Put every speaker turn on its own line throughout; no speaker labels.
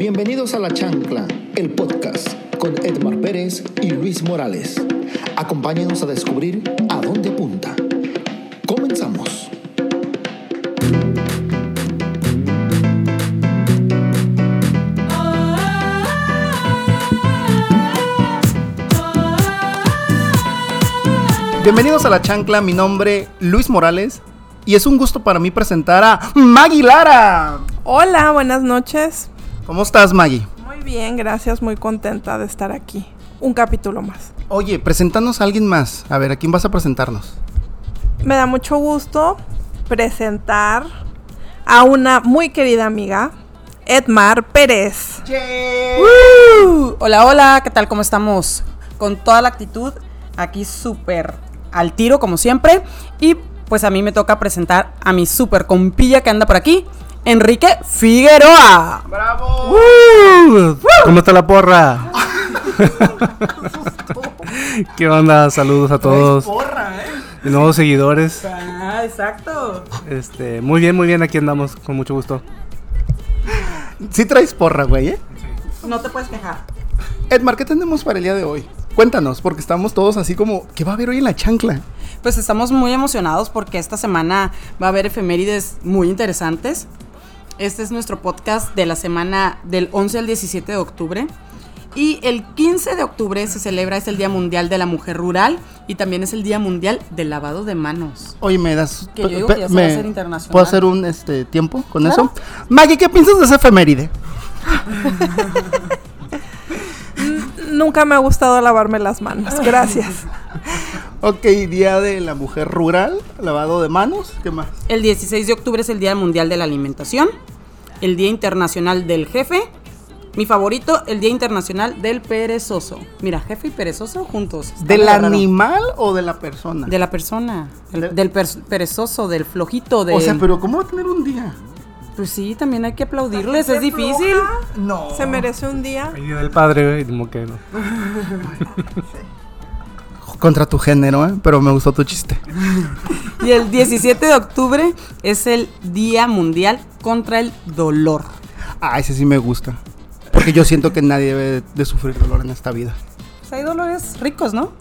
Bienvenidos a La Chancla, el podcast con Edmar Pérez y Luis Morales. Acompáñenos a descubrir a dónde apunta. Comenzamos.
Bienvenidos a La Chancla, mi nombre Luis Morales y es un gusto para mí presentar a Maggie Lara.
Hola, buenas noches.
¿Cómo estás, Maggie?
Muy bien, gracias, muy contenta de estar aquí. Un capítulo más.
Oye, preséntanos a alguien más. A ver, ¿a quién vas a presentarnos?
Me da mucho gusto presentar a una muy querida amiga, Edmar Pérez.
¡Uh! Hola, hola, ¿qué tal? ¿Cómo estamos? Con toda la actitud, aquí súper al tiro, como siempre. Y pues a mí me toca presentar a mi súper compilla que anda por aquí, Enrique Figueroa.
¡Bravo!
¡Uh! ¿Cómo está la porra? ¿Qué onda? Saludos a todos.
Porra, ¿eh?
Y nuevos seguidores.
Ah, exacto.
Este, muy bien, muy bien, aquí andamos, con mucho gusto.
Sí traes porra, güey, ¿eh?
No te puedes quejar.
Edmar, ¿qué tenemos para el día de hoy? Cuéntanos, porque estamos todos así como, ¿qué va a haber hoy en la chancla?
Pues estamos muy emocionados porque esta semana va a haber efemérides muy interesantes. Este es nuestro podcast de la semana del 11 al 17 de octubre. Y el 15 de octubre se celebra, es el Día Mundial de la Mujer Rural y también es el Día Mundial del Lavado de Manos.
Oye, me das.
Que yo digo que ya se va a hacer internacional.
¿Puedo hacer un este, tiempo con
Claro.
eso? Maggie, ¿qué piensas de esa efeméride?
Nunca me ha gustado lavarme las manos. Gracias.
Ok, Día de la Mujer Rural, lavado de manos, ¿qué más?
El 16 de octubre es el Día Mundial de la Alimentación, el Día Internacional del Jefe. Mi favorito, el Día Internacional del Perezoso. Mira, jefe y perezoso juntos.
¿Del animal o de la persona?
De la persona. del-
De-
del per- perezoso, del flojito, de...
O sea, pero ¿cómo va a tener un día?
Pues sí, también hay que aplaudirles, es difícil.
No.
Se merece un día.
Ahí del padre, güey, como que no.
Contra tu género, ¿eh? Pero me gustó tu chiste.
Y el 17 de octubre es el Día Mundial contra el Dolor.
Ah, ese sí me gusta. Porque yo siento que nadie debe de sufrir dolor en esta vida.
Pues hay dolores ricos, ¿no?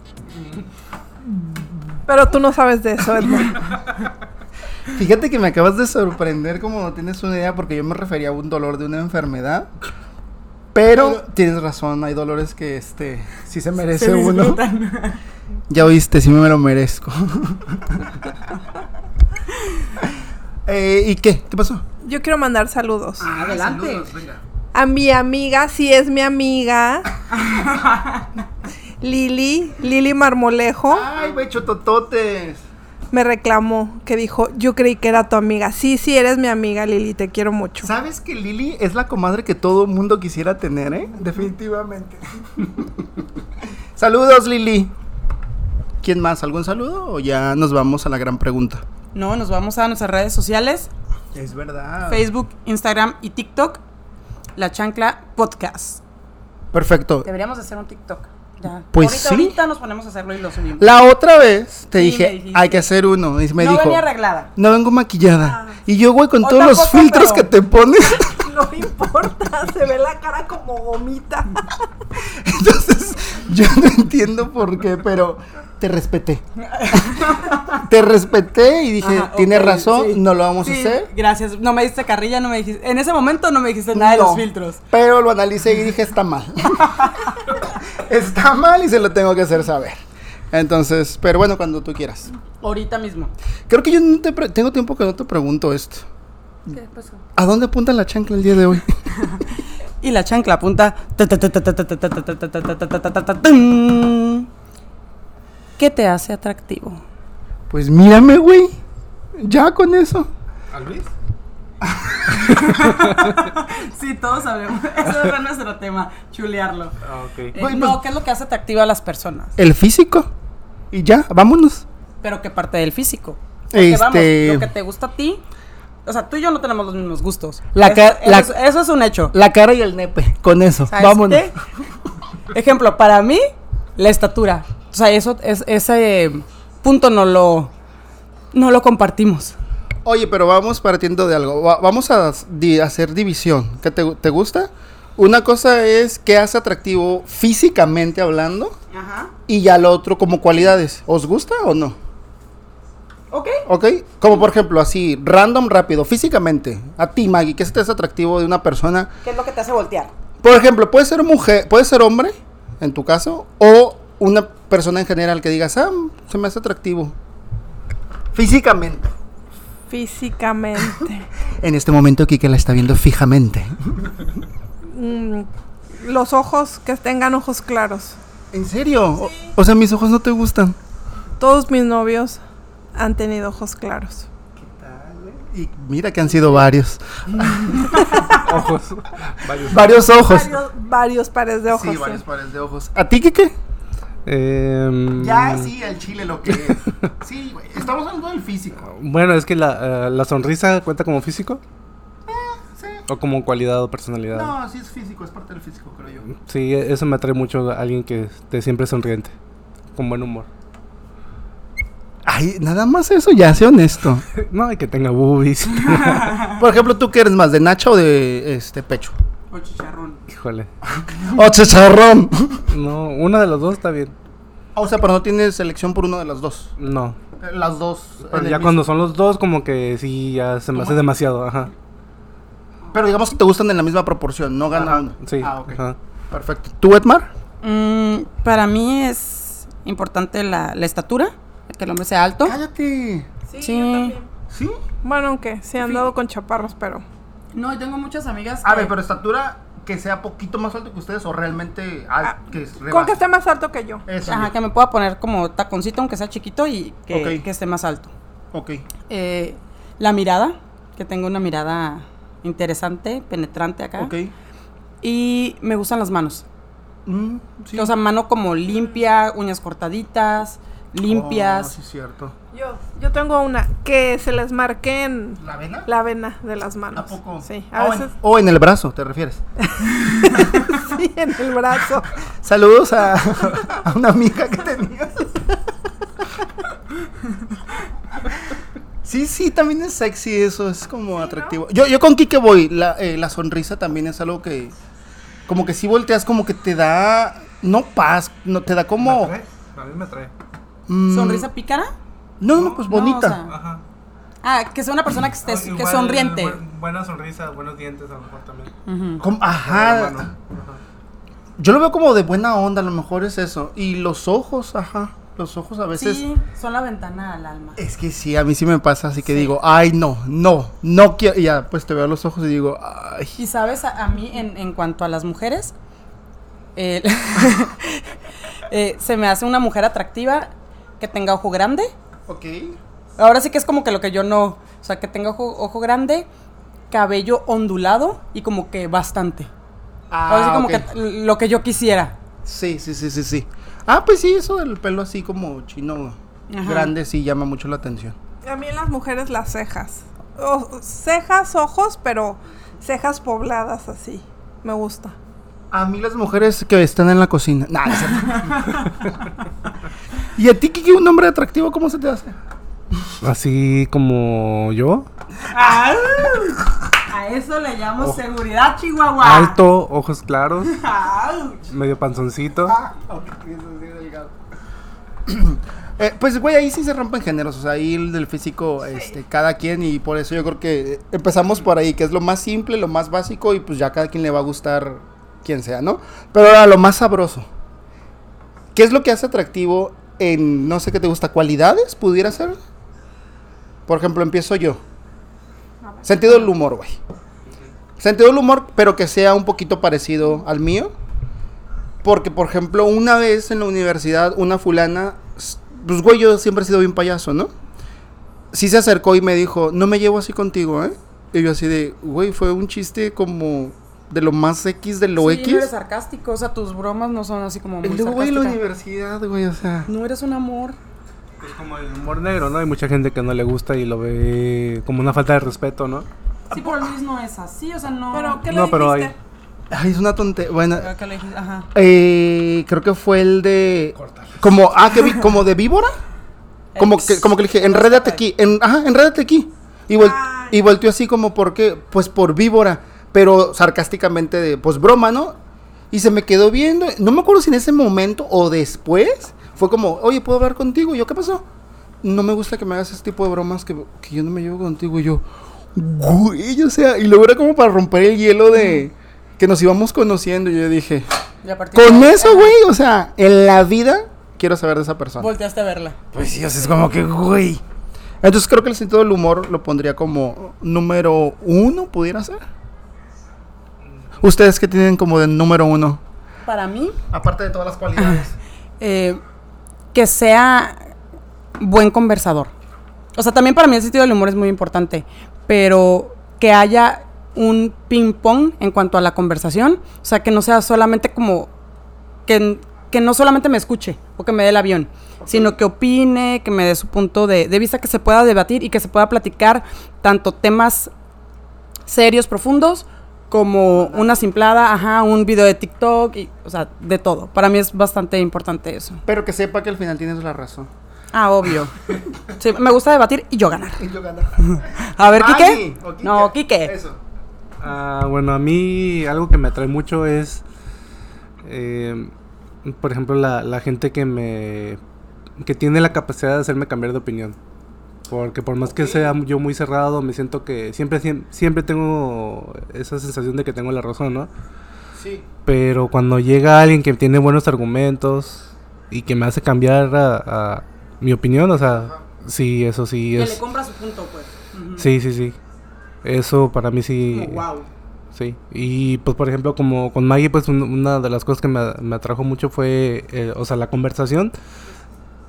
Pero tú no sabes de eso, Edmar.
Fíjate que me acabas de sorprender como no tienes una idea porque yo me refería a un dolor de una enfermedad. Pero tienes razón, hay dolores que este sí se merece
Se
uno. Ya oíste, sí me lo merezco. Eh, ¿Y qué? ¿Qué pasó?
Yo quiero mandar saludos.
Adelante.
A mi amiga, si es mi amiga. Lili, Lili Marmolejo,
Ay, güey, chotototes.
me reclamó que dijo, yo creí que era tu amiga. Sí, sí, eres mi amiga, Lili, te quiero mucho.
¿Sabes que Lili es la comadre que todo mundo quisiera tener, eh? Definitivamente. Saludos, Lili. ¿Quién más? ¿Algún saludo o ya nos vamos a la gran pregunta?
No, nos vamos a nuestras redes sociales,
Es verdad.
Facebook, Instagram y TikTok. La Chancla Podcast.
Perfecto.
Deberíamos hacer un TikTok. Ya.
Pues
ahorita,
sí.
ahorita nos ponemos a hacerlo y lo subimos.
La otra vez te
Sí,
dije, hay que hacer uno. Y me
no
dijo,
venía arreglada.
no vengo maquillada. Y yo, güey, con todos los filtros
pero-
que te pones.
No importa, se ve la cara como gomita.
Entonces, yo no entiendo por qué, pero te respeté. te respeté y dije,
Ajá,
tienes
ok,
razón,
sí.
no lo vamos a hacer.
Gracias. No me diste carrilla, no me dijiste. En ese momento no me dijiste nada de los filtros.
Pero lo analicé y dije, está mal. está mal y se lo tengo que hacer saber. Entonces, pero bueno, cuando tú quieras.
Ahorita mismo.
Creo que yo no te tengo tiempo que no te pregunto esto. ¿A dónde apunta la chancla el día de hoy?
y la chancla apunta. ¿Qué te hace atractivo?
Pues mírame, güey. Ya con eso.
¿A Luis?
sí, todos sabemos. Eso era nuestro tema, chulearlo.
Okay.
no, ¿qué es lo que hace atractivo a las personas?
El físico. Y ya, vámonos.
Pero ¿qué parte del físico? Porque
este...
vamos, lo que te gusta a ti o sea, tú y yo no tenemos los mismos gustos.
La
Eso- es, eso es un hecho.
La cara y el nepe. Con eso.
¿Sabes
Vámonos.
qué? Ejemplo, para mí, la estatura. O sea, eso, es, ese punto no lo, no lo compartimos.
Oye, pero vamos partiendo de algo. Va- vamos a di- hacer división. ¿Qué te, te gusta? una cosa es qué hace atractivo físicamente hablando
Ajá.
y ya lo otro como cualidades. ¿Os gusta o no?
Ok.
¿Ok? Como por ejemplo, así, random, rápido, físicamente. A ti, Maggie, ¿qué se te hace atractivo de una persona?
¿Qué es lo que te hace voltear?
Por ejemplo, puede ser mujer, puede ser hombre, en tu caso, o una persona en general que digas, ah, se me hace atractivo. Físicamente.
Físicamente.
En este momento, Kike la está viendo fijamente.
Mm, los ojos, que tengan ojos claros.
¿En serio? O, o sea, mis ojos no te gustan.
Todos mis novios han tenido ojos claros.
Y mira que han sido varios.
Ojos. Varios.
Varios ojos.
Varios, varios pares de ojos.
sí,
sí.
varios pares de ojos. ¿A ti, Kike?
Em,
Ya, sí, el chile lo que es. Sí. Estamos hablando del físico.
Bueno, es que la, eh, la sonrisa cuenta como físico.
Sí.
O como cualidad o personalidad.
No, sí es físico, es parte del físico, creo yo.
Sí, e- eso me atrae mucho a alguien que esté siempre sonriente. Con buen humor.
Ay, nada más eso, ya, sé honesto.
No, y que tenga boobies.
Por ejemplo, ¿tú qué eres más, de nacha o de este pecho?
O chicharrón.
Híjole.
¡O chicharrón!
No, una de las dos está bien.
o sea, pero no tienes elección por una de las dos.
No.
Las dos.
Pero ya cuando son los dos, como que sí, ya se me hace demasiado. Ajá.
Pero digamos que te gustan en la misma proporción, no gana
Ajá,
uno.
Sí.
Ah, ok.
ajá.
Perfecto. ¿Tú, Edmar?
Mm, para mí es importante la, la estatura, que el hombre sea alto.
Cállate.
Sí,
Sí.
yo también.
¿Sí?
Bueno, aunque sí han dado con chaparros, pero.
No, y tengo muchas amigas.
A
que-
ver, pero estatura que sea poquito más alto que ustedes o realmente al-
Ah,
que es
Con que esté más alto que yo.
Eso.
Ajá, que me pueda poner como taconcito, aunque sea chiquito y que,
Ok.
que esté más alto.
Ok.
Eh, la mirada, que tengo una mirada interesante, penetrante acá.
Ok.
Y me gustan las manos.
Mm, sí.
O sea, mano como limpia, uñas cortaditas,
Oh,
limpias.
sí, cierto.
Yo, yo tengo una que se les marque en
¿La vena?
la vena de las manos.
¿A poco?
Sí, a
o,
veces
en, o en el brazo, ¿te refieres?
sí, en el brazo.
Saludos a, a una amiga que tenías. Sí, sí, también es sexy eso, es como atractivo. Yo, yo con Kike voy, la, eh, la sonrisa también es algo que, como que si volteas, como que te da, no paz, no te da como...
A mí me atrae.
Mm,
¿Sonrisa pícara?
No, no, pues
No, o
bonita.
sea,
Ajá.
Ah, que sea una persona que esté que sonriente.
buena sonrisa, buenos dientes a lo mejor también.
Ajá. Yo lo veo como de buena onda, a lo mejor es eso. Y los ojos, ajá. Los ojos a veces...
Sí, son la ventana al alma.
Es que sí, a mí sí me pasa, así que digo, ay, no, no, no quiero. Y ya, pues te veo los ojos y digo, ay.
Y sabes, a, a mí en, en cuanto a las mujeres, eh, eh, se me hace una mujer atractiva que tenga ojo grande.
Ok.
Ahora sí que es como que lo que yo no, o sea, que tenga ojo, ojo grande, cabello ondulado y como que bastante. Ahora sí como que lo que yo quisiera.
Sí, sí, sí, sí, sí. Ah, pues sí, eso del pelo así como chino
Ajá.
grande sí llama mucho la atención.
A mí en las mujeres las cejas. O- cejas, ojos, pero cejas pobladas así. Me gusta.
A mí las mujeres que están en la cocina. Nah. ¿Y a ti, Kiki, un hombre atractivo, cómo se te hace?
Así como yo.
A eso le llamo seguridad, Chihuahua.
Alto, ojos claros, medio panzoncito.
Eh, pues, güey, ahí sí se rompen géneros. O sea, ahí el del físico, este, cada quien. Y por eso yo creo que empezamos por ahí, que es lo más simple, lo más básico. Y pues ya cada quien le va a gustar quien sea, ¿no? Pero ahora lo más sabroso. ¿Qué es lo que hace atractivo en, no sé qué te gusta, cualidades? ¿Pudiera ser? Por ejemplo, empiezo yo. Sentido del humor, güey. Sentido del humor, pero que sea un poquito parecido al mío. Porque, por ejemplo, una vez en la universidad, una fulana, pues güey, yo siempre he sido bien payaso, ¿no? Sí se acercó y me dijo, no me llevo así contigo, ¿eh? Y yo así de, güey, fue un chiste como de lo más X de lo
sí,
X.
no eres sarcástico, o sea, tus bromas no son así como muy
y luego, güey, en la
sarcásticas.
universidad, güey, o sea...
No eres un amor.
Es como el humor negro, ¿no? Hay mucha gente que no le gusta y lo ve como una falta de respeto, ¿no?
Sí, pero Luis no es así, o sea, no.
Pero, ¿qué
No,
le
pero
dijiste?
Ay, es una tontería. Bueno,
¿Qué le dijiste? Ajá.
eh, creo que fue el de... Como, ah, que vi, como de víbora. Como que, como que le dije, enrédate aquí, en, ajá, enrédate aquí. Y, vol-
Ay.
y volteó así como, ¿por qué? Pues por víbora. Pero sarcásticamente de, pues broma, ¿no? Y se me quedó viendo, no me acuerdo si en ese momento o después fue como, oye, ¿puedo hablar contigo? Y yo, ¿qué pasó? No me gusta que me hagas ese tipo de bromas que, que yo no me llevo contigo. Y yo, güey, o sea, y luego era como para romper el hielo de que nos íbamos conociendo. Y yo dije, con eso, güey, o sea, en la vida quiero saber de esa persona.
Volteaste a verla.
Pues sí, o sea, es como que, güey. Entonces creo que el sentido del humor lo pondría como número uno, pudiera ser. Ustedes que tienen como de número uno.
Para mí,
Aparte de todas las cualidades.
eh, que sea buen conversador. O sea, también para mí el sentido del humor es muy importante, pero que haya un ping pong en cuanto a la conversación, o sea, que no sea solamente como que, que no solamente me escuche o que me dé el avión, sino que opine, que me dé su punto de, de vista, que se pueda debatir y que se pueda platicar tanto temas serios, profundos, como una simplada, ajá, un video de TikTok, y, o sea, de todo. Para mí es bastante importante eso.
Pero que sepa que al final tienes la razón.
Ah, obvio. Sí, me gusta debatir y yo ganar.
Y yo ganar.
A ver, Quique. No, Quique.
Eso.
Ah, bueno, a mí algo que me atrae mucho es, eh, por ejemplo, la, la gente que me que tiene la capacidad de hacerme cambiar de opinión. Porque por más que sea yo muy cerrado, me siento que siempre, siem- siempre tengo esa sensación de que tengo la razón, ¿no?
Sí.
Pero cuando llega alguien que tiene buenos argumentos y que me hace cambiar a, a mi opinión, o sea, sí, eso sí
Que
es...
le compra su punto, pues.
Sí, sí, sí. Eso para mí sí...
wow.
Sí, y pues por ejemplo como con Maggie pues un- una de las cosas que me, me atrajo mucho fue, eh, o sea, la conversación,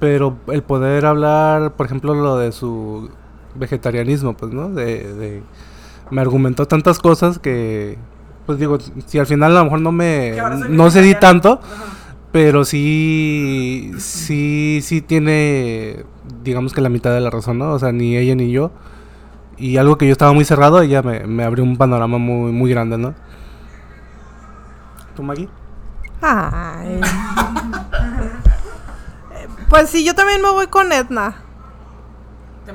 pero el poder hablar, por ejemplo, lo de su vegetarianismo, pues, ¿no? De, de- me argumentó tantas cosas que, pues digo, si al final a lo mejor no me, no cedí tanto, pero sí, sí, sí tiene, digamos que la mitad de la razón, ¿no? O sea, ni ella ni yo. Y algo que yo estaba muy cerrado, ella me, me abrió un panorama muy, muy grande, ¿no? ¿Tú, Maggie?
Ay. Pues sí, yo también me voy con Edna.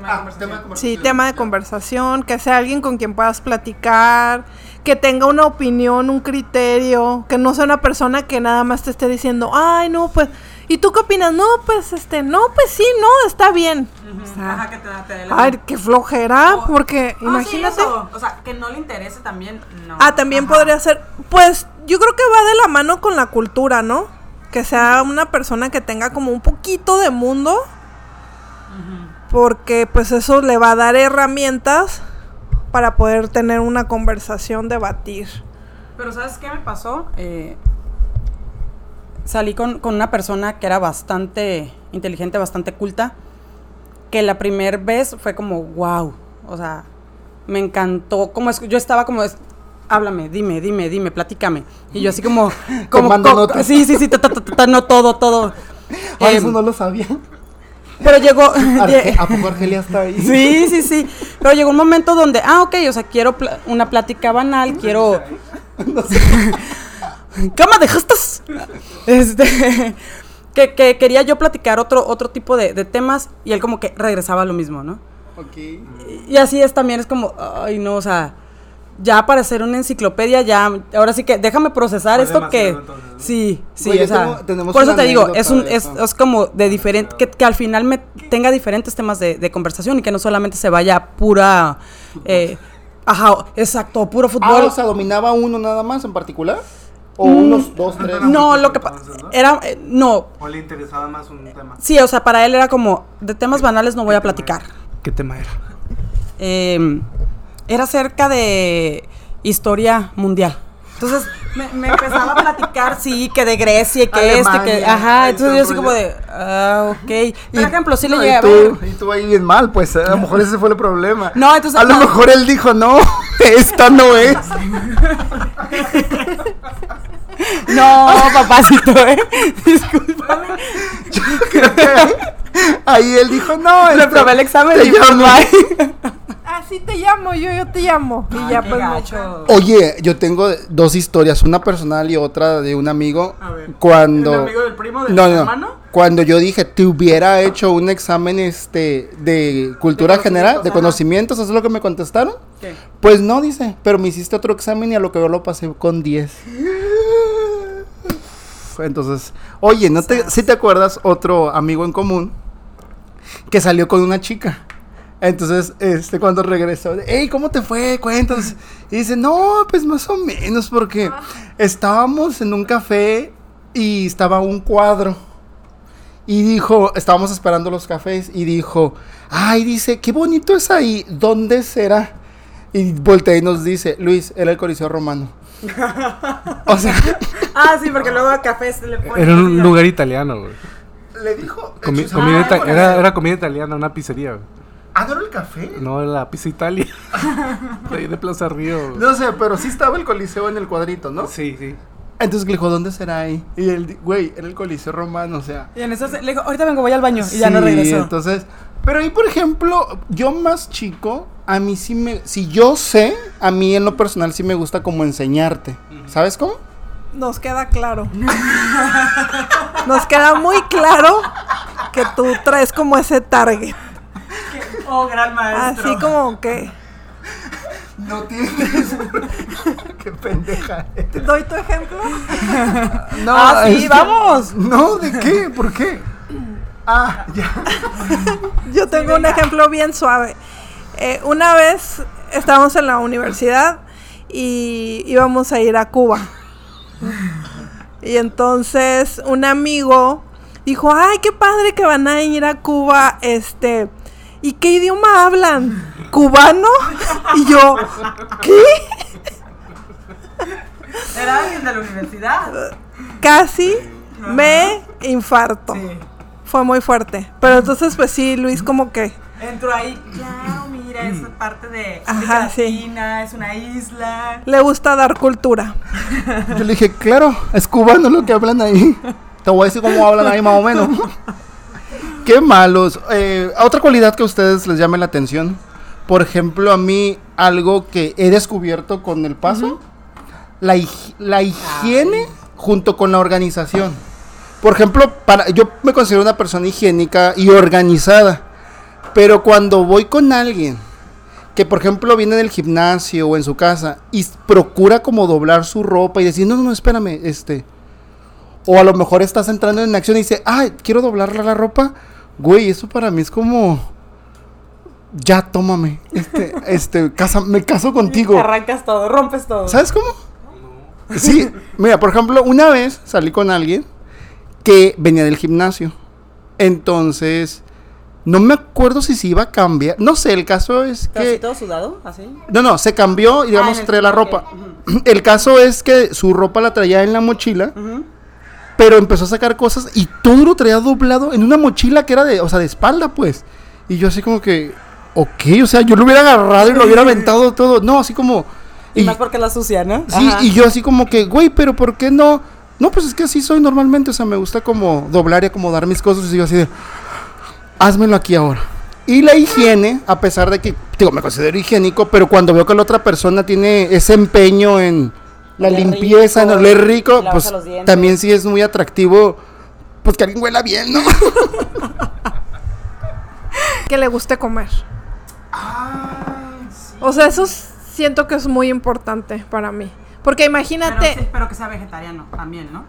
Ah,
Sí, tema de conversación, que sea alguien con quien puedas platicar, que tenga una opinión, un criterio, que no sea una persona que nada más te esté diciendo, ay, no, pues, ¿y tú qué opinas? No, pues, este, no, pues sí, no, está bien. O sea,
Ajá, que te, te
ay, qué flojera,
O-
porque
Ah, sí,
imagínate.
eso. O sea, que no le interese también, no.
Ah, también
Ajá.
podría ser, pues yo creo que va de la mano con la cultura, ¿no? Que sea una persona que tenga como un poquito de mundo, porque pues eso le va a dar herramientas para poder tener una conversación, debatir.
Pero ¿sabes qué me pasó? Eh, salí con, con una persona que era bastante inteligente, bastante culta, que la primera vez fue como, wow, o sea, me encantó, como es, yo estaba como, es- háblame, dime, dime, dime, platícame. Y yo así como, como,
Tomando
co-
notas.
sí, sí, sí, ta, ta, ta, no todo, todo.
Ah,
Em,
eso no lo sabía.
pero llegó,
Arge- ¿A poco Argelia está ahí?
Sí, sí, sí. Pero llegó un momento donde, ah, ok, o sea, quiero una plática banal, quiero. ¿Qué me dejaste? Este. Que, que quería yo platicar otro, otro tipo de, de temas y él como que regresaba a lo mismo, ¿no?
Ok.
Y así es también, es como, ay, no, o sea, ya para ser una enciclopedia, ya, ahora sí que déjame procesar
Fue
esto que...
entonces, ¿no?
Sí, sí, o sea,
tengo-
por eso te digo, es, un, es, es como de diferente, que, que al final me tenga diferentes temas de, de conversación y que no solamente se vaya a pura... eh, ajá, exacto, puro
Ah,
fútbol.
o sea, ¿dominaba uno nada más en particular? ¿O unos dos, tres?
no, lo que pasa... Era... eh, no,
¿O le interesaba más un tema?
sí, o sea, para él era como, de temas banales no voy a platicar.
¿Qué tema era?
eh, era acerca de historia mundial. Entonces me, me empezaba a platicar, sí, que de Grecia y que este, que.
Alemania,
Ajá, entonces yo así como de. Ah, ok. Por ejemplo, sí le
no,
llegué
y
a ver.
tú, y tú ahí bien mal, pues a lo mejor ese fue el problema.
No, entonces-
A lo
no.
mejor él dijo, no, esta no es.
No, papacito, ¿eh? Discúlpame.
Creo que ahí él dijo, no, este,
Reprobé el examen y pues no hay.
Así te llamo, yo, yo te llamo. Y ya pues no.
Oye, yo tengo dos historias, una personal y otra de un amigo.
A ver.
Cuando.
¿El amigo del primo, del
no, no,
hermano?
cuando yo dije, te hubiera hecho un examen este de cultura
De
general, de
conocimientos, ajá.
conocimientos, ¿eso es lo que me contestaron?
¿Qué?
Pues no, dice, pero me hiciste otro examen y a lo que yo lo pasé con 10. Entonces, oye, ¿no te, si te acuerdas otro amigo en común que salió con una chica? Entonces, este, cuando regresó, hey, ¿cómo te fue? Cuéntanos. Y dice, no, pues más o menos, porque estábamos en un café y estaba un cuadro. Y dijo, estábamos esperando los cafés y dijo, ay, dice, qué bonito es ahí, ¿dónde será? Y voltea y nos dice, Luis, era el Coliseo Romano. o sea,
Ah, sí, porque luego a café se le pone.
Era un lugar italiano, güey.
le dijo,
Comi- comida
ah,
ita- era, era comida italiana, una pizzería, güey.
Ah, ¿no era el café?
No, la pizza Italia. de ahí de Plaza Río.
No sé, pero sí estaba el Coliseo en el cuadrito, ¿no?
Sí, sí.
Entonces le dijo, ¿dónde será ahí? Y él, güey, era el Coliseo Romano, o sea.
Y en eso se- le dijo, ahorita vengo, voy al baño. Y ya no
Sí,
regresó.
entonces, pero ahí, por ejemplo, yo más chico, a mí sí me, si yo sé, a mí en lo personal sí me gusta como enseñarte. ¿Sabes cómo?
Nos queda claro. Nos queda muy claro que tú traes como ese target.
Oh, gran maestro.
Así como que.
No tienes. Qué pendeja.
¿Te doy tu ejemplo?
No,
Ah, sí, vamos.
No, ¿de qué? ¿Por qué? Ah, ya.
Yo tengo un ejemplo bien suave. Eh, una vez estábamos en la universidad y íbamos a ir a Cuba. Y entonces un amigo dijo, ay, qué padre que van a ir a Cuba, este, ¿y qué idioma hablan? ¿Cubano? Y yo, ¿qué?
Era alguien de la universidad.
Casi me infarto.
Sí.
Fue muy fuerte. Pero entonces, pues sí, Luis como que...
Entró ahí, claro, mira, es parte de
Ajá, sí.
Es una isla.
Le gusta dar cultura.
Yo le dije, claro, es cubano lo que hablan ahí. Te voy a decir cómo hablan ahí más o menos. Qué malos. Eh, otra cualidad que a ustedes les llame la atención. Por ejemplo, a mí algo que he descubierto con el paso. la, la higiene junto con la organización. Por ejemplo, para, yo me considero una persona higiénica y organizada. Pero cuando voy con alguien que, por ejemplo, viene del gimnasio o en su casa y procura como doblar su ropa y decir, no, no, no, espérame, este. O a lo mejor estás entrando en acción y dice, ay, quiero doblarle la ropa. Güey, eso para mí es como. Ya, tómame. Este, este, casa, me caso contigo.
Arrancas todo, rompes todo.
¿Sabes cómo? Sí, mira, por ejemplo, una vez salí con alguien que venía del gimnasio. Entonces, no me acuerdo si se iba a cambiar. No sé, el caso es
¿Pero así
que.
todo sudado? ¿Así?
No, no, se cambió y
Ah,
digamos
el
traía la ropa. El caso es que su ropa la traía en la mochila. Pero empezó a sacar cosas y todo lo traía doblado en una mochila que era de, o sea, de espalda, pues. Y yo así como que, ok, o sea, yo lo hubiera agarrado y lo hubiera aventado todo. No, así como.
Y, más porque la sucia, ¿no?
Sí,
Ajá.
y yo así como que, güey, pero ¿por qué no? No, pues es que así soy normalmente, o sea, me gusta como doblar y acomodar mis cosas y yo así de, házmelo aquí ahora. Y la higiene, a pesar de que, digo, me considero higiénico, pero cuando veo que la otra persona tiene ese empeño en la
Oler
limpieza, en
rico,
oler rico, pues también sí es muy atractivo, pues que alguien huela bien, ¿no?
Que le guste comer. O sea, eso siento que es muy importante para mí. Porque
Pero,
imagínate,
sí, pero que sea vegetariano también, ¿no?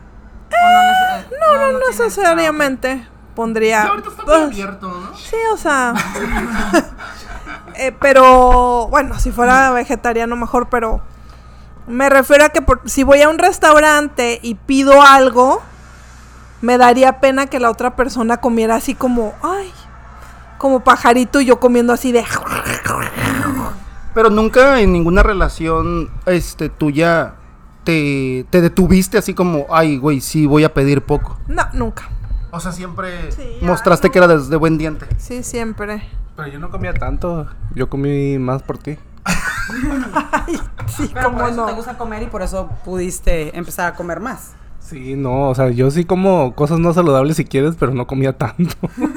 no,
no, no necesariamente pondría... pues,
abierto, ¿no?
Sí, o sea. eh, pero bueno, si fuera vegetariano mejor, pero me refiero a que por- si voy a un restaurante y pido algo, me daría pena que la otra persona comiera así como, ay, como pajarito y yo comiendo así de...
Pero nunca en ninguna relación este tuya te, te detuviste así como, ay, güey, sí voy a pedir poco.
No, nunca.
O sea, siempre
Sí,
mostraste
ay, no.
que era de, de buen diente.
Sí, siempre.
Pero yo no comía tanto. Yo comí más por ti.
Sí,
Pero por
cómo
eso
no.
te gusta comer y por eso pudiste empezar a comer más.
Sí, no, o sea, yo sí como cosas no saludables si quieres, pero no comía tanto.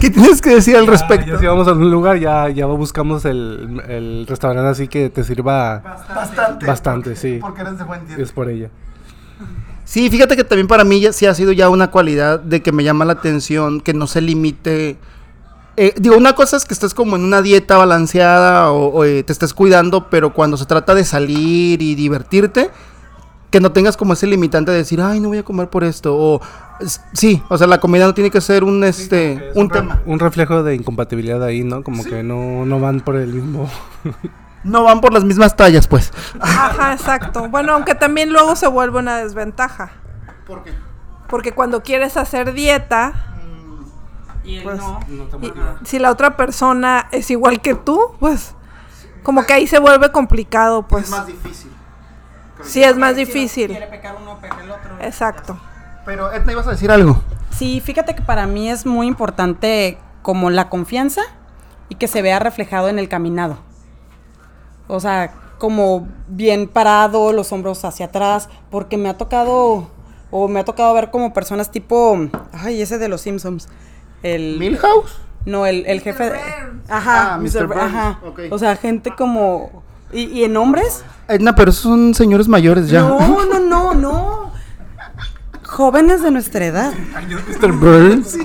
¿Qué tienes que decir al
Ya,
respecto?
Ya si vamos a un lugar, ya, ya buscamos el, el restaurante así que te sirva
Bastante.
Bastante, sí.
Porque eres de buen
es por ella.
Sí, fíjate que también para mí ya, sí ha sido ya una cualidad de que me llama la atención que no se limite. Eh, digo, una cosa es que estés como en una dieta balanceada o, o, eh, te estés cuidando, pero cuando se trata de salir y divertirte, que no tengas como ese limitante de decir, ay, no voy a comer por esto. O sí, o sea, la comida no tiene que ser un este un tema.
Un reflejo de incompatibilidad ahí, ¿no? Como que no, no van por el mismo.
No van por las mismas tallas, pues.
Ajá, exacto. Bueno, aunque también luego se vuelve una desventaja.
¿Por qué?
Porque cuando quieres hacer dieta,
Y él
Pues,
no.
y- si la otra persona es igual que tú, pues como que ahí se vuelve complicado, pues.
difícil.
Sí, es más
Si
difícil.
Quiere pecar uno, peca el otro.
Exacto.
Pero Edna, ibas a decir algo.
Sí, fíjate que para mí es muy importante como la confianza y que se vea reflejado en el caminado. O sea, como bien parado, los hombros hacia atrás, porque me ha tocado o me ha tocado ver como personas tipo, ay, ese de los Simpsons, el
Milhouse.
no, el, el jefe de,
Burns.
ajá,
Ah,
Mr.
Mr.
Burns, ajá.
Ok.
O sea, gente como y, y en hombres
Edna, pero esos son señores mayores ya.
No, no, no, no. Jóvenes de nuestra edad.
Mr. Burns.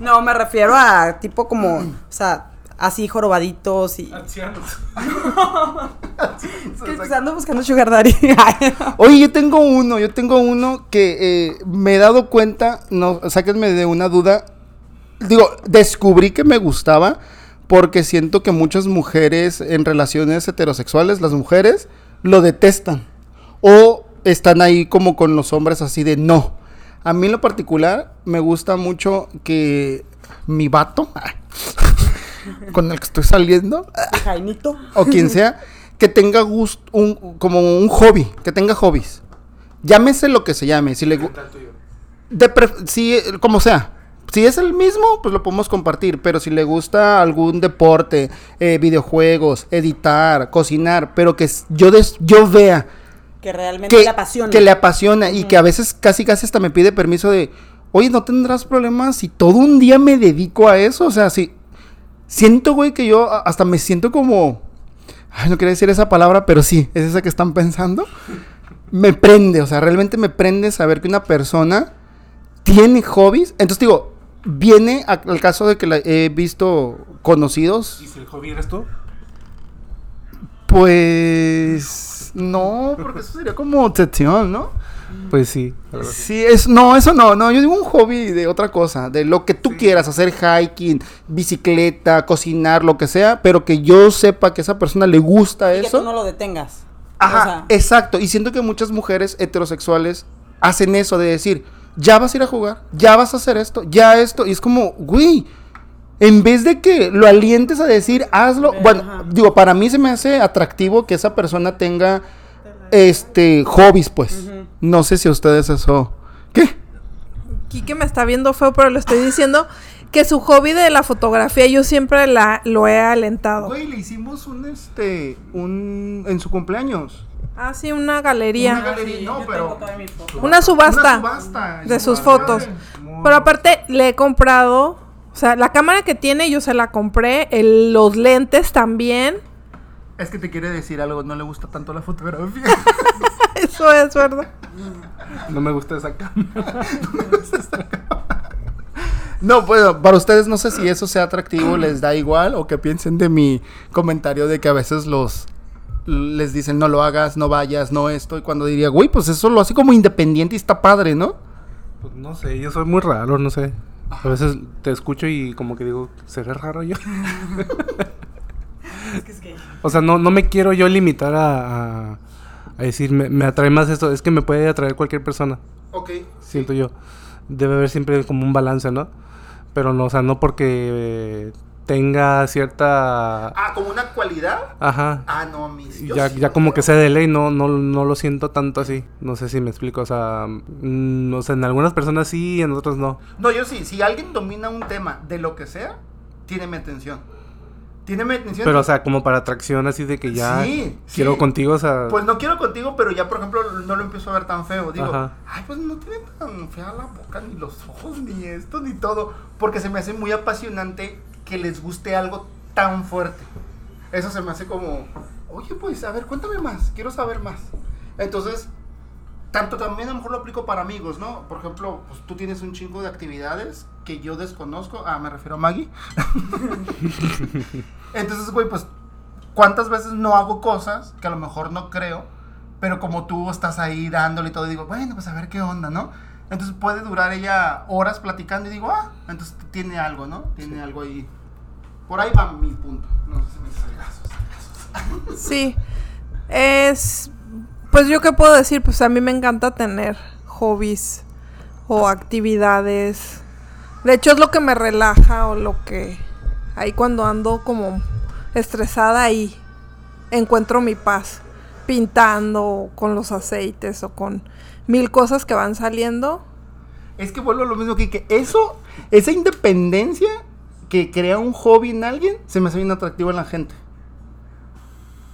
No, me refiero a tipo como, o sea, así jorobaditos y... Es que ando buscando sugar daddy.
Oye, yo tengo uno, yo tengo uno que eh, me he dado cuenta, no, sáquenme de una duda. Digo, descubrí que me gustaba porque siento que muchas mujeres en relaciones heterosexuales, las mujeres, lo detestan. O están ahí como con los hombres así de no. A mí en lo particular me gusta mucho que mi vato, con el que estoy saliendo,
Jainito.
o quien sea, que tenga gusto, un, como un hobby, que tenga hobbies. Llámese lo que se llame, si le de pref- si, como sea. Si es el mismo, pues lo podemos compartir, pero si le gusta algún deporte, eh, videojuegos, editar, cocinar, pero que yo, des- yo vea
Que realmente
que
le apasiona.
que le apasiona y que a veces casi casi hasta me pide permiso de, oye, ¿no tendrás problemas si todo un día me dedico a eso? O sea, si siento, güey, que yo hasta me siento como, ay, no quería decir esa palabra, pero sí, es esa que están pensando. Me prende, o sea, realmente me prende saber que una persona tiene hobbies. Entonces digo, viene a- al caso de que la he visto conocidos,
¿Y si el hobby eres tú?
pues no, porque eso sería como obsesión, ¿no?
Pues sí.
Sí, es, no, eso no, no, yo digo un hobby de otra cosa, de lo que tú quieras, hacer hiking, bicicleta, cocinar, lo que sea, pero que yo sepa que a esa persona le gusta
Y que
eso.
tú no lo detengas.
Ajá,
O sea,
exacto, y siento que muchas mujeres heterosexuales hacen eso de decir, ya vas a ir a jugar, ya vas a hacer esto, ya esto, y es como, güey, en vez de que lo alientes a decir, hazlo, bueno,
ajá.
digo, para mí se me hace atractivo que esa persona tenga, este, hobbies, pues, no sé si a ustedes eso, ¿qué?
Quique me está viendo feo, pero le estoy diciendo que su hobby de la fotografía yo siempre la, lo he alentado.
Güey, le hicimos un, este, un, en su cumpleaños.
Ah, sí, una galería.
Una galería, no, pero-.
Una subasta,
Una subasta,
de sus
madre.
fotos. Pero aparte le he comprado, o sea, la cámara que tiene yo se la compré, el- los lentes también.
Es que te quiere decir algo, no le gusta tanto la fotografía.
Eso es verdad.
No me gusta esa cámara.
No, bueno, para ustedes no sé si eso sea atractivo, les da igual o que piensen de mi comentario de que a veces los les dicen no lo hagas, no vayas, no esto y cuando diría, güey, pues eso lo hace como independiente y está padre, ¿no?
Pues no sé, yo soy muy raro, no sé. A veces te escucho y como que digo, ¿seré raro yo?
Es que es gay.
O sea, no, no me quiero yo limitar a, a, a decir, me, me atrae más esto. Es que me puede atraer cualquier persona,
Ok.
siento yo. Debe haber siempre como un balance, ¿no? Pero no, o sea, no porque eh, tenga cierta...
Ah, como una cualidad.
Ajá.
Ah, no, mis.
Ya, ya como que sea de ley, no, no, no lo siento tanto así. No sé si me explico. O sea, mm, o sea, en algunas personas sí, en otras no.
No, yo sí, si alguien domina un tema de lo que sea, tiene mi atención. Tiene mi atención.
Pero, o sea, como para atracción así de que ya
Sí,
quiero
sí.
contigo, o sea...
Pues no quiero contigo, pero ya, por ejemplo, no lo empiezo a ver tan feo. Digo,
Ajá.
ay, pues no tiene tan fea la boca, ni los ojos, ni esto, ni todo. Porque se me hace muy apasionante que les guste algo tan fuerte. Eso se me hace como, oye, pues, a ver, cuéntame más, quiero saber más. Entonces, tanto también a lo mejor lo aplico para amigos, ¿no? Por ejemplo, pues tú tienes un chingo de actividades que yo desconozco. Ah, me refiero a Maggie. Entonces, güey, pues, ¿cuántas veces no hago cosas que a lo mejor no creo? Pero como tú estás ahí dándole y todo, digo, bueno, pues a ver qué onda, ¿no? Entonces puede durar ella horas platicando y digo, ah, entonces tiene algo, ¿no? Tiene algo ahí. Por ahí va mi punto. No sé si me salgas.
Sí. Es. Pues yo qué puedo decir, pues a mí me encanta tener hobbies o actividades. De hecho es lo que me relaja o lo que ahí cuando ando como estresada ahí encuentro mi paz pintando o con los aceites o con mil cosas que van saliendo.
Es que vuelvo a lo mismo que, que eso, esa independencia que crea un hobby en alguien, se me hace bien atractivo en la gente.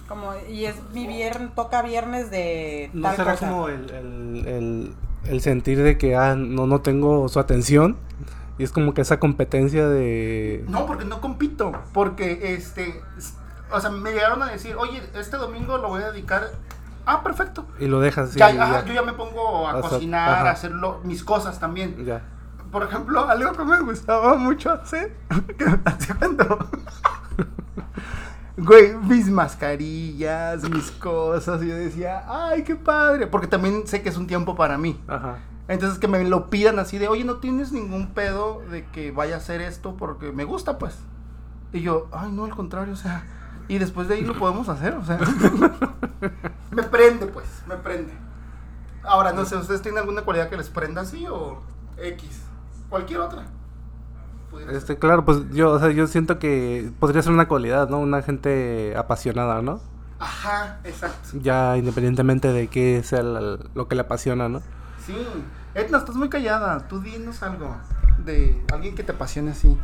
Como, y es mi viernes, toca viernes de
¿No
tal
será
cosa.
como el, el, el- el sentir de que ah, no, no tengo su atención? Y es como que esa competencia de...
No, porque no compito. Porque, este, o sea, me llegaron a decir, oye, este domingo lo voy a dedicar. Ah, perfecto.
Y lo dejas así.
Ya, ajá,
ya.
yo ya me pongo a
O sea,
cocinar,
ajá.
a hacer mis cosas también.
Ya.
Por ejemplo, algo que me gustaba mucho hacer, que cuando... Güey, mis mascarillas, mis cosas, y yo decía, ay, qué padre, porque también sé que es un tiempo para mí.
Ajá.
Entonces que me lo pidan así de, oye, no tienes ningún pedo de que vaya a hacer esto porque me gusta, pues. Y yo, ay, no, al contrario, o sea, y después de ahí lo podemos hacer, o sea. me prende, pues, me prende. Ahora, no sé, ¿ustedes tienen alguna cualidad que les prenda así o X? Cualquier otra.
Este, claro, pues yo, o sea, yo siento que podría ser una cualidad, ¿no? Una gente apasionada, ¿no?
Ajá, exacto.
Ya independientemente de qué sea la- lo que le apasiona, ¿no?
Sí. Edna, estás muy callada. Tú dinos algo de alguien que te apasione así,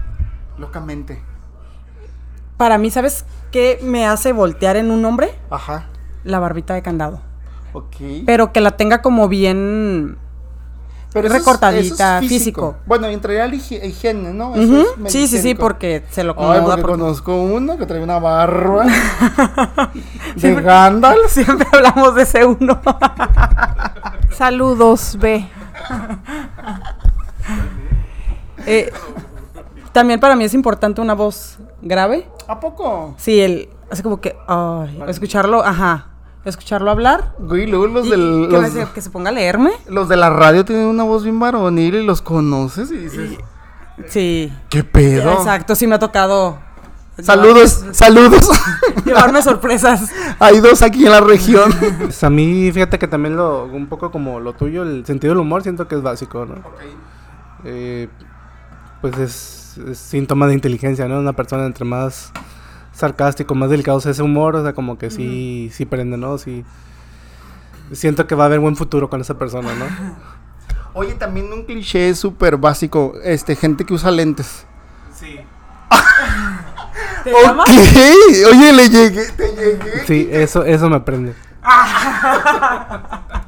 locamente.
Para mí, ¿sabes qué me hace voltear en un hombre?
Ajá.
La barbita de candado.
Ok.
Pero que la tenga como bien...
Pero eso es-
recortadita,
eso es
físico.
Bueno, entraría al higi- higiene, ¿no?
Sí, sí, sí, porque se lo
Ay, porque
porque-
conozco uno que trae una barba de Gandalf.
Siempre hablamos de ese uno.
Saludos, B.
Eh, también para mí es importante una voz grave.
¿A poco?
Sí, el... Así como que... Ay, escucharlo, ajá. Escucharlo hablar.
Güey, luego los,
y-
del,
que,
los,
me- que se ponga a leerme.
los de la radio tienen una voz bien varonil y los conoces y dices,
Sí.
¿qué pedo?
Exacto, sí me ha tocado.
Saludos, saludos.
Llevarme sorpresas.
Hay dos aquí en la región.
Pues a mí, fíjate que también lo, un poco como lo tuyo, el sentido del humor siento que es básico, ¿no? Eh, pues es, es síntoma de inteligencia, ¿no? Una persona entre más sarcástico, más delicado sea ese humor, o sea, como que sí, sí prende, ¿no? Sí. Siento que va a haber buen futuro con esa persona, ¿no?
Oye, también un cliché súper básico, este, gente que usa lentes.
Sí.
¿Te
Ok,
llamas?
oye, le llegué, te llegué.
Sí, eso, eso me prende.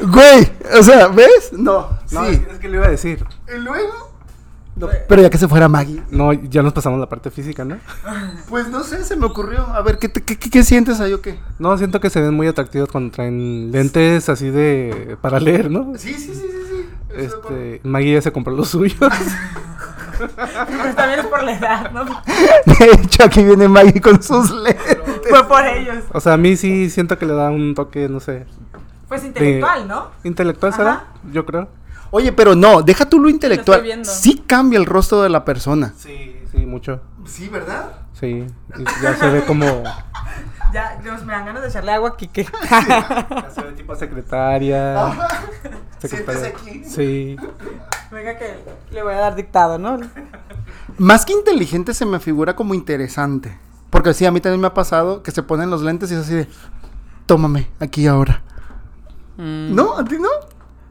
Güey, o sea, ¿ves? No,
No,
sí.
es que le iba a decir.
¿Y luego? Pero ya que se fuera Maggie.
No, ya nos pasamos la parte física, ¿no?
Pues no sé, se me ocurrió. A ver, ¿qué, te- qué, qué- qué sientes ahí o qué?
No, siento que se ven muy atractivos cuando traen lentes así de... para leer, ¿no?
Sí, sí, sí, sí, sí.
Este, Maggie ya se compró los suyos.
Pues también es por la edad, ¿no?
De hecho, aquí viene Maggie con sus lentes.
Fue por ellos.
o sea, a mí sí siento que le da un toque, no sé,
Pues intelectual, ¿no?
intelectual será,
Ajá.
yo creo.
Oye, pero no, deja tú lo intelectual. Sí cambia el rostro de la persona.
Sí, sí, mucho.
Sí, ¿verdad?
Sí, ya se ve como...
Ya, Dios, me dan ganas de echarle agua aquí. Que...
Ya se ve tipo secretaria.
Siéntese aquí.
Sí.
Venga que le voy a dar dictado, ¿no?
Más que inteligente se me figura como interesante. Porque sí, a mí también me ha pasado que se ponen los lentes y es así de... Tómame, aquí y ahora. ¿No? ¿A ti no?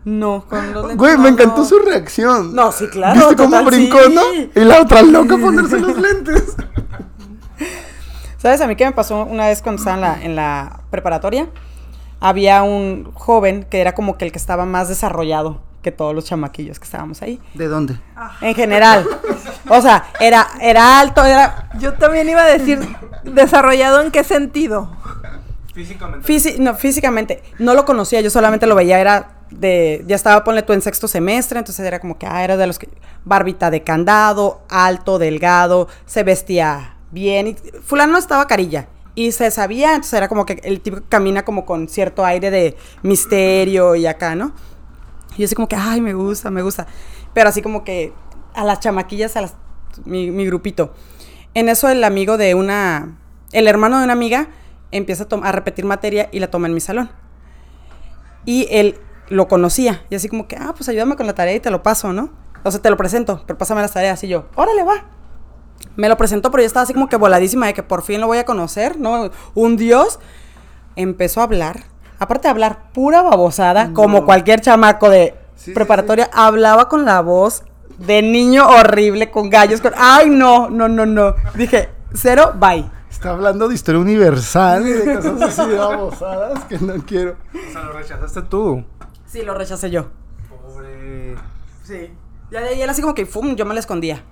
No, con los lentes
Güey, me encantó
no.
su reacción.
No, sí, claro,
¿Viste cómo
total,
brincó,
sí.
no? Y la otra loca ponerse los lentes.
¿Sabes a mí qué me pasó una vez cuando estaba en la, en la preparatoria? Había un joven que era como que el que estaba más desarrollado que todos los chamaquillos que estábamos ahí.
¿De dónde?
En general. O sea, era, era alto, era...
Yo también iba a decir, ¿desarrollado en qué sentido?
Físicamente.
Físi- no, físicamente. No lo conocía, yo solamente lo veía, era de. Ya estaba, ponle tú en sexto semestre, entonces era como que, ah, era de los que. Barbita de candado, alto, delgado, se vestía bien. Fulano estaba carilla. Y se sabía, entonces era como que el tipo camina como con cierto aire de misterio y acá, ¿no? Y yo así como que, ay, me gusta, me gusta. Pero así como que a las chamaquillas, a las, mi, grupito. En eso el amigo de una, el hermano de una amiga empieza a repetir materia y la toma en mi salón. Y él lo conocía. Y así como que, ah, pues ayúdame con la tarea y te lo paso, ¿no? O sea, te lo presento, pero pásame las tareas. Y yo, órale, va. Me lo presentó, pero yo estaba así como que voladísima de que por fin lo voy a conocer, ¿no? Un dios. Empezó a hablar. Aparte de hablar pura babosada, como cualquier chamaco de
Sí, sí,
preparatoria, hablaba con la voz de niño horrible, con gallos, con... ¡Ay, no! No, no, no. Dije, cero, bye.
Está hablando de historia universal y de cosas así de babosadas que no quiero.
O sea, lo rechazaste tú.
Sí, lo rechacé yo.
Pobre.
Sí. Ya de ahí él así como que, ¡fum! Yo me la escondía.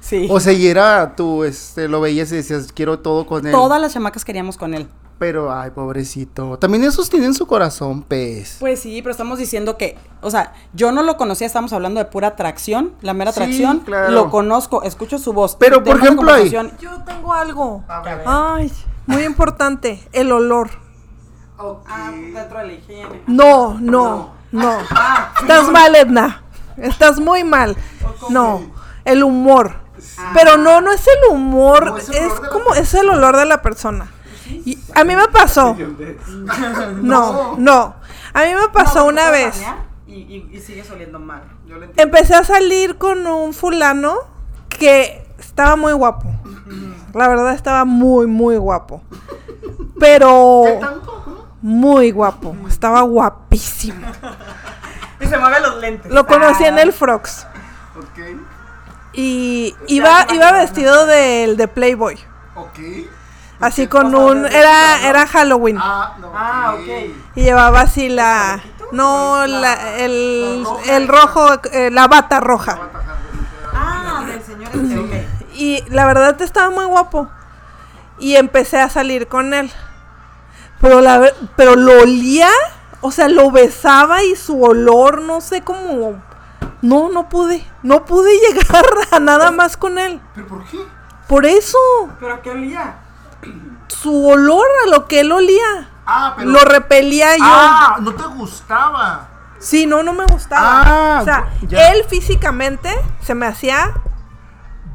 Sí.
O sea, y era tú, este, lo veías y decías, quiero todo con él.
Todas las chamacas queríamos con él.
Pero, ay, pobrecito. También esos tienen su corazón, pez.
Pues sí, pero estamos diciendo que, o sea, yo no lo conocía, estamos hablando de pura atracción, la mera
Sí,
atracción.
claro.
Lo conozco, escucho su voz.
Pero, por ejemplo, ahí-.
Yo tengo algo.
A ver.
Ay, muy importante, el olor.
Ah, dentro de la higiene.
No, no, no. Estás mal, Edna. Estás muy mal. No, el humor. Pero no, no es el humor,
No, es el
como, es el olor de la persona. Y a mí me pasó. No, no. A mí me pasó una vez.
Y, y, y sigues oliendo mal.
Empecé a salir con un fulano que estaba muy guapo. La verdad estaba muy, muy guapo. Pero muy guapo. Estaba guapísimo.
Y se mueve los lentes.
Lo conocí en
Ah.
el Frogs.
Ok,
Y iba, iba vestido del de Playboy.
ok.
Así con un. Era, era Halloween.
Ah, no.
Ah, ok.
Y llevaba así la. No, la, el, el rojo, eh, la bata roja.
Ah, del señor este.
Y la verdad estaba muy guapo. Y empecé a salir con él. Pero, la, ver- pero lo olía, o sea, lo besaba y su olor, no sé cómo... No, no pude. No pude llegar a nada más con él.
¿Pero por qué?
Por eso,
¿Pero qué olía?
su olor a lo que él olía.
Ah, pero.
Lo repelía yo.
Ah, no te gustaba.
Sí, no, no me gustaba.
Ah,
o sea,
ya.
él físicamente se me hacía...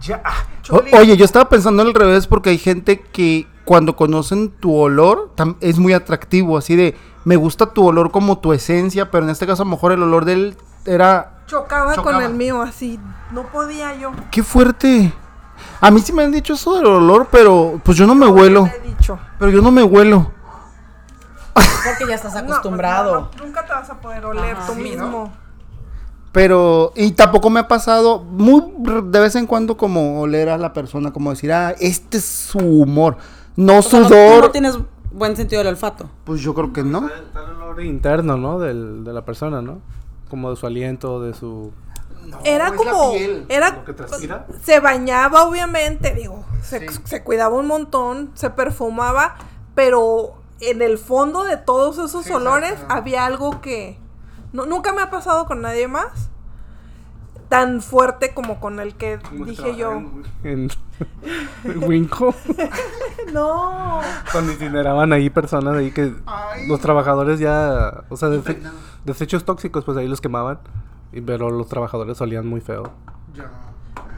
Ya. ah. O- oye, yo estaba pensando al revés porque hay gente que cuando conocen tu olor es muy atractivo, así de me gusta tu olor como tu esencia, pero en este caso a lo mejor el olor de él era
Chocaba,
Chocaba.
con el mío, así. No podía yo.
qué fuerte. A mí sí me han dicho eso del olor, pero pues yo no me huelo,
Le he dicho.
pero yo no me huelo.
Porque ya estás
No,
acostumbrado.
no, no, nunca te vas a poder oler
Ajá,
tú
sí,
mismo.
Pero, y tampoco me ha pasado muy de vez en cuando como oler a la persona, como decir, ah, este es su humor, no
O sea, no-
sudor.
tú no tienes buen sentido del olfato.
Pues yo creo que no.
Está el olor interno, ¿no? Del, de la persona, ¿no? Como de su aliento, de su...
Era
es la
como.
piel.
Era.
Lo que transpira.
Se bañaba, obviamente, digo. Se,
Sí.
se cuidaba un montón, se perfumaba, pero en el fondo de todos esos
Sí,
olores había algo que. no- nunca me ha pasado con nadie más. Tan fuerte como con el que dije yo.
En, en Winco.
No.
Cuando incineraban ahí personas ahí que
Ay.
los trabajadores ya, o sea, dese-
Impregnados.
desechos tóxicos, pues ahí los quemaban. Y, pero los trabajadores olían muy feo.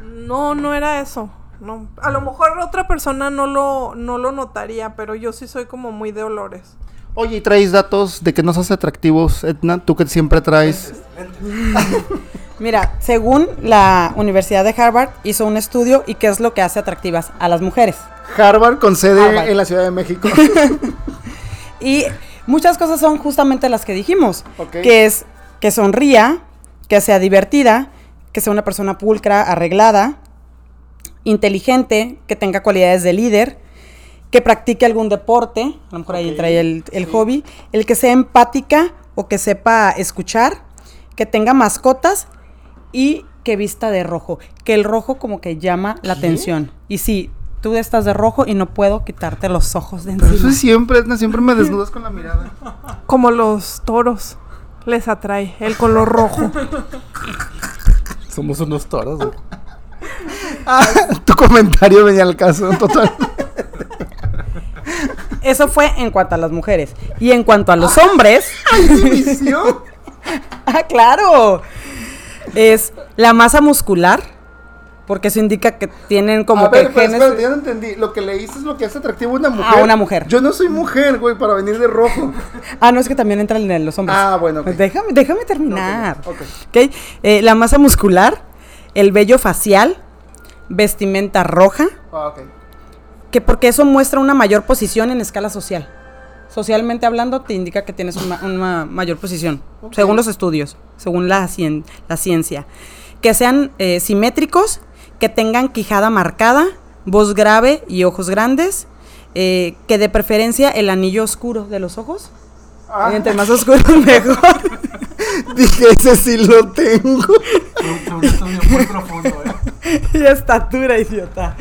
No, no era eso. No. A lo mejor otra persona no lo, no lo notaría, pero yo sí soy como muy de olores.
Oye, ¿y traes datos de que nos hace atractivos, Edna? Tú que siempre traes.
Mira, según la Universidad de Harvard hizo un estudio y qué es lo que hace atractivas a las mujeres.
Harvard con sede
Harvard.
en la Ciudad de México.
Y muchas cosas son justamente las que dijimos, que es que sonría, que sea divertida, que sea una persona pulcra, arreglada, inteligente, que tenga cualidades de líder, que practique algún deporte, a lo mejor ahí ahí el, el
sí.
hobby, el que sea empática o que sepa escuchar, que tenga mascotas y que vista de rojo, que el rojo como que llama la atención. Y sí, tú estás de rojo y no puedo quitarte los ojos de
Pero eso
encima.
es siempre, Edna, siempre me desnudas con la mirada.
Como los toros. Les atrae el color rojo.
Somos unos toros. güey.
Ah, tu comentario venía al caso, total.
Eso fue en cuanto a las mujeres. Y en cuanto a los hombres,
División.
ah, claro, es la masa muscular, porque eso indica que tienen como
a
que
ver, pero
genes-
espérate, ya no entendí. Lo que leíste es lo que hace atractivo a una mujer.
una mujer.
Yo no soy mujer, güey, para venir de rojo.
Ah, no, es que también entran en los hombres.
Ah, bueno, ok.
Déjame, déjame terminar.
Ok, ok.
Ok, eh, la masa muscular, el vello facial, vestimenta roja,
Ah, ok.
que porque eso muestra una mayor posición en escala social. Socialmente hablando, te indica que tienes una, una mayor posición,
Ok.
según los estudios, según la, cien- la ciencia. Que sean eh, simétricos, que tengan quijada marcada, voz grave y ojos grandes, eh, que de preferencia el anillo oscuro de los ojos.
Ah.
Entre más oscuro, mejor.
Dije, ese sí lo tengo.
Un estudio muy profundo, ¿eh?
y estatura, idiota.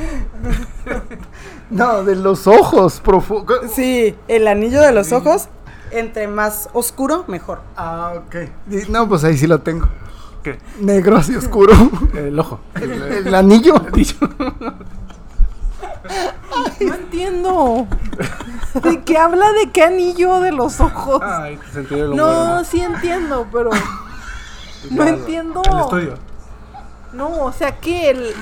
No, de los ojos profundos.
Sí, el anillo de los ojos, entre más oscuro, mejor.
Ah, ok. No, pues ahí sí lo tengo.
¿Qué?
Negro así oscuro.
El ojo.
El, el anillo.
No entiendo. ¿De qué habla de qué anillo de los ojos?
Ay, sentido
No, sí entiendo, pero no entiendo.
El estudio.
No, o sea que el.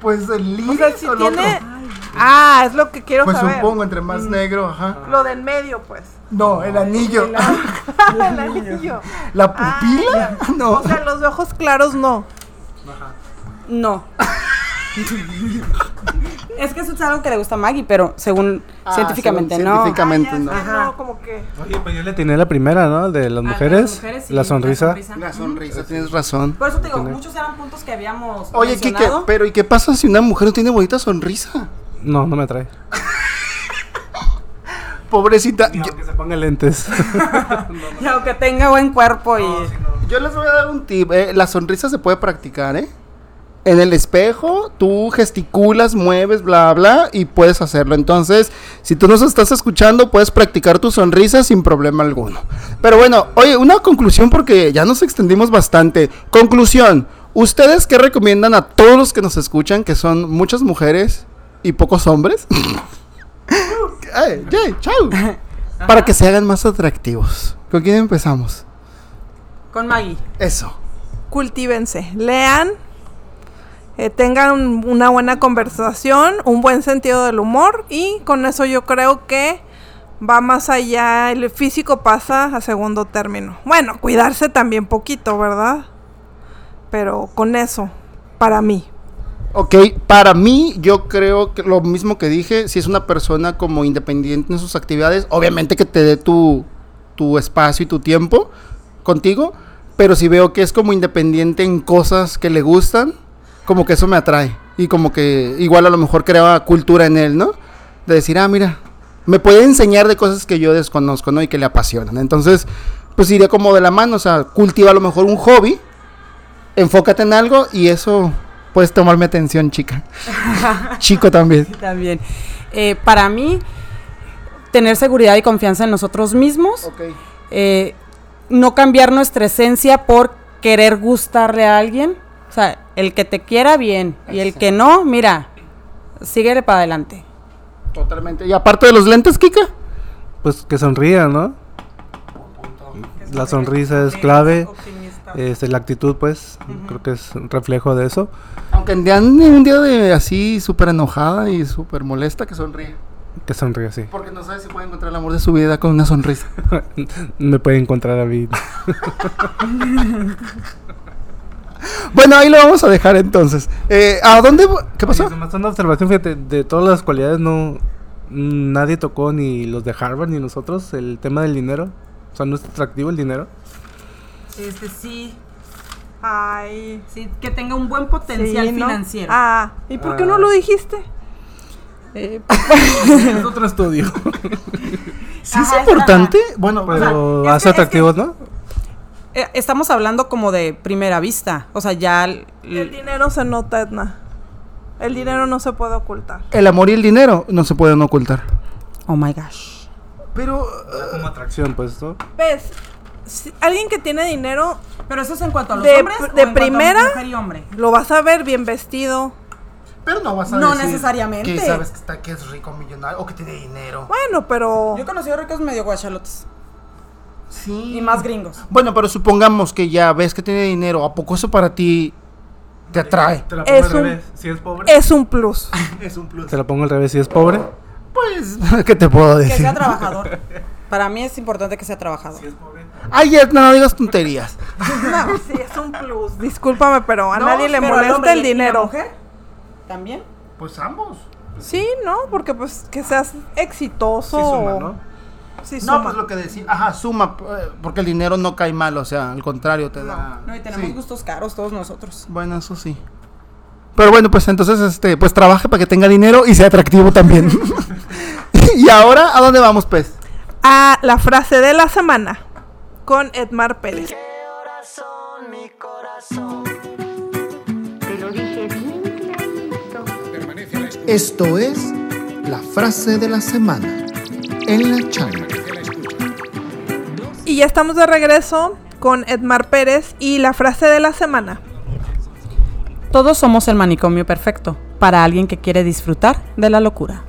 Pues el
O
iris
sea, si
o el
tiene.
otro.
Ah, es lo que quiero
Pues
saber.
supongo, entre más negro, ajá.
Lo del medio, pues.
No, el anillo.
el anillo.
¿La pupila? No.
O sea, los de ojos claros no.
No. es que eso es algo que le gusta a Maggie, pero según
Ah,
científicamente
según
no.
científicamente.
Ah,
no.
Ajá.
no, como que.
Oye, pues yo le tenía la primera, ¿no? De las mujeres. la sonrisa.
La sonrisa, tienes razón.
Por eso te digo, muchos eran puntos que habíamos
Oye, Kike, pero ¿y qué pasa si una mujer no tiene bonita sonrisa?
No, no me atrae.
Pobrecita. Yo,
aunque se ponga lentes.
Y aunque tenga buen cuerpo y...
yo les voy a dar un tip. eh, La sonrisa se puede practicar, ¿eh? En el espejo, tú gesticulas, mueves, bla, bla, y puedes hacerlo. Entonces, si tú nos estás escuchando, puedes practicar tu sonrisa sin problema alguno. Pero bueno, oye, una conclusión porque ya nos extendimos bastante. Conclusión, ¿ustedes qué recomiendan a todos los que nos escuchan, que son muchas mujeres y pocos hombres? Ay, yay, chau. Para que se hagan más atractivos. ¿Con quién empezamos?
Con Maggie.
Eso.
Cultívense, lean, eh, tengan una buena conversación, un buen sentido del humor y con eso yo creo que va más allá, el físico pasa a segundo término. Bueno, cuidarse también poquito, ¿verdad? Pero con eso, para mí.
Ok, para mí yo creo que lo mismo que dije, si es una persona como independiente en sus actividades, obviamente que te dé tu, tu espacio y tu tiempo contigo, pero si veo que es como independiente en cosas que le gustan, como que eso me atrae y como que igual a lo mejor crea cultura en él, ¿no? De decir, ah, mira, me puede enseñar de cosas que yo desconozco, ¿no? Y que le apasionan. Entonces, pues iría como de la mano, o sea, cultiva a lo mejor un hobby, enfócate en algo y eso puedes tomarme atención, chica. Chico también.
También. Eh, para mí, tener seguridad y confianza en nosotros mismos. Eh, no cambiar nuestra esencia por querer gustarle a alguien. O sea, el que te quiera bien y el que no, mira, síguele para adelante.
Totalmente. Y aparte de los lentes, Kika.
Pues que sonría, ¿no? La sonrisa es clave. Este, la actitud, pues, creo que es un reflejo de eso.
Aunque andan en un día de así súper enojada y súper molesta, que sonríe.
Que sonríe así.
Porque no sabe si puede encontrar el amor de su vida con una sonrisa.
Me puede encontrar a mí.
Bueno, ahí lo vamos a dejar entonces. Eh, ¿A dónde? ¿Qué pasó?
Oye, una observación, fíjate, de todas las cualidades no nadie tocó ni los de Harvard ni nosotros el tema del dinero. O sea, no es atractivo el dinero.
Este sí,
Ay.
sí, que tenga un buen potencial
sí, ¿no?
financiero.
Ah, ¿y por qué
Ah.
no lo dijiste?
Eh,
es otro estudio.
Sí
Ajá,
es importante. Bueno,
Pero hace
que- es que-
atractivos, ¿no?
eh, estamos hablando como de primera vista. O sea, ya.
El dinero se nota, Edna. El dinero no se puede ocultar.
El amor y el dinero no se pueden ocultar.
Oh my gosh.
Pero
Como atracción, pues, ¿no?
¿Ves? Si- alguien que tiene dinero
Pero eso es en cuanto a los
De-
hombres. o
de
en cuanto a
primera,
mujer y hombre.
lo vas a ver bien vestido.
Pero no vas a
No
decir
necesariamente.
Que sabes que, está, que es rico, millonario o que tiene dinero.
Bueno, pero
Yo he conocido ricos medio guachalotes.
Sí.
Y más gringos.
Bueno, pero supongamos que ya ves que tiene dinero. ¿A poco eso para ti te atrae?
Te la
pongo Es al un- revés.
Si es pobre.
es un plus.
Es un plus.
Te la pongo al revés. Si es pobre.
Pues, ¿qué te puedo
Que
decir?
sea trabajador. Para mí es importante que sea trabajador.
Ay, Edna, no digas tonterías.
No, sí, es un plus. Discúlpame, pero a
No,
nadie le molesta
hombre
el
y- y la
dinero.
mujer ¿También?
Pues ambos.
Sí, ¿no? Porque pues que seas exitoso.
Sí suma, ¿no?
Sí,
No,
suma.
pues lo que decía. Ajá, suma. eh, Porque el dinero no cae mal, o sea, al contrario, te da.
No, y tenemos
Sí.
gustos caros todos nosotros.
Bueno, eso sí. Pero bueno, pues entonces, este, pues trabaje para que tenga dinero y sea atractivo también. y ahora, ¿a dónde vamos, pues?
A la frase de la semana con Edmar Pérez.
Te lo dije bien clarito.
Esto es la frase de la semana en la chancla.
Y ya estamos de regreso con Edmar Pérez y la frase de la semana.
Todos somos el manicomio perfecto para alguien que quiere disfrutar de la locura.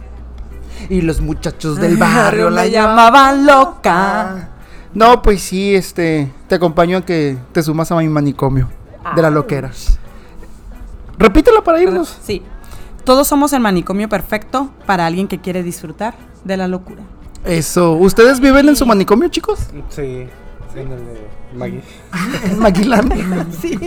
Y los muchachos del barrio la llamaban
loca.
No, pues sí, este, te acompaño a que te sumas a mi manicomio de la loquera. Repítela para irnos.
Sí. Todos somos el manicomio perfecto para alguien que quiere disfrutar de la locura.
Eso, ¿ustedes viven en su manicomio, chicos?
Sí. En el de Maggie.
En Maguilán.
Sí.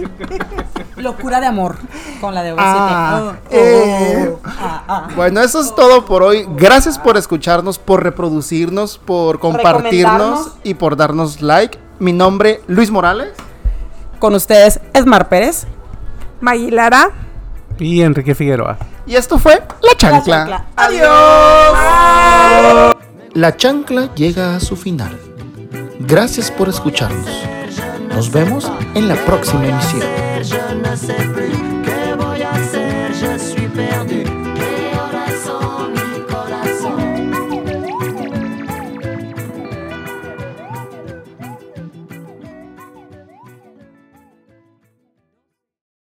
Locura de amor con la de OV7.
Ah,
Oh, oh,
eh.
oh, ah, ah.
Bueno, eso es todo por hoy. Gracias por escucharnos, por reproducirnos, por compartirnos y por darnos like. Mi nombre, Luis Morales.
Con ustedes, Esmar Pérez.
Maguilara.
Y Enrique Figueroa.
Y esto fue La Chancla.
chancla.
Adiós.
La chancla llega a su final. Gracias por escucharnos. Nos vemos en la próxima emisión.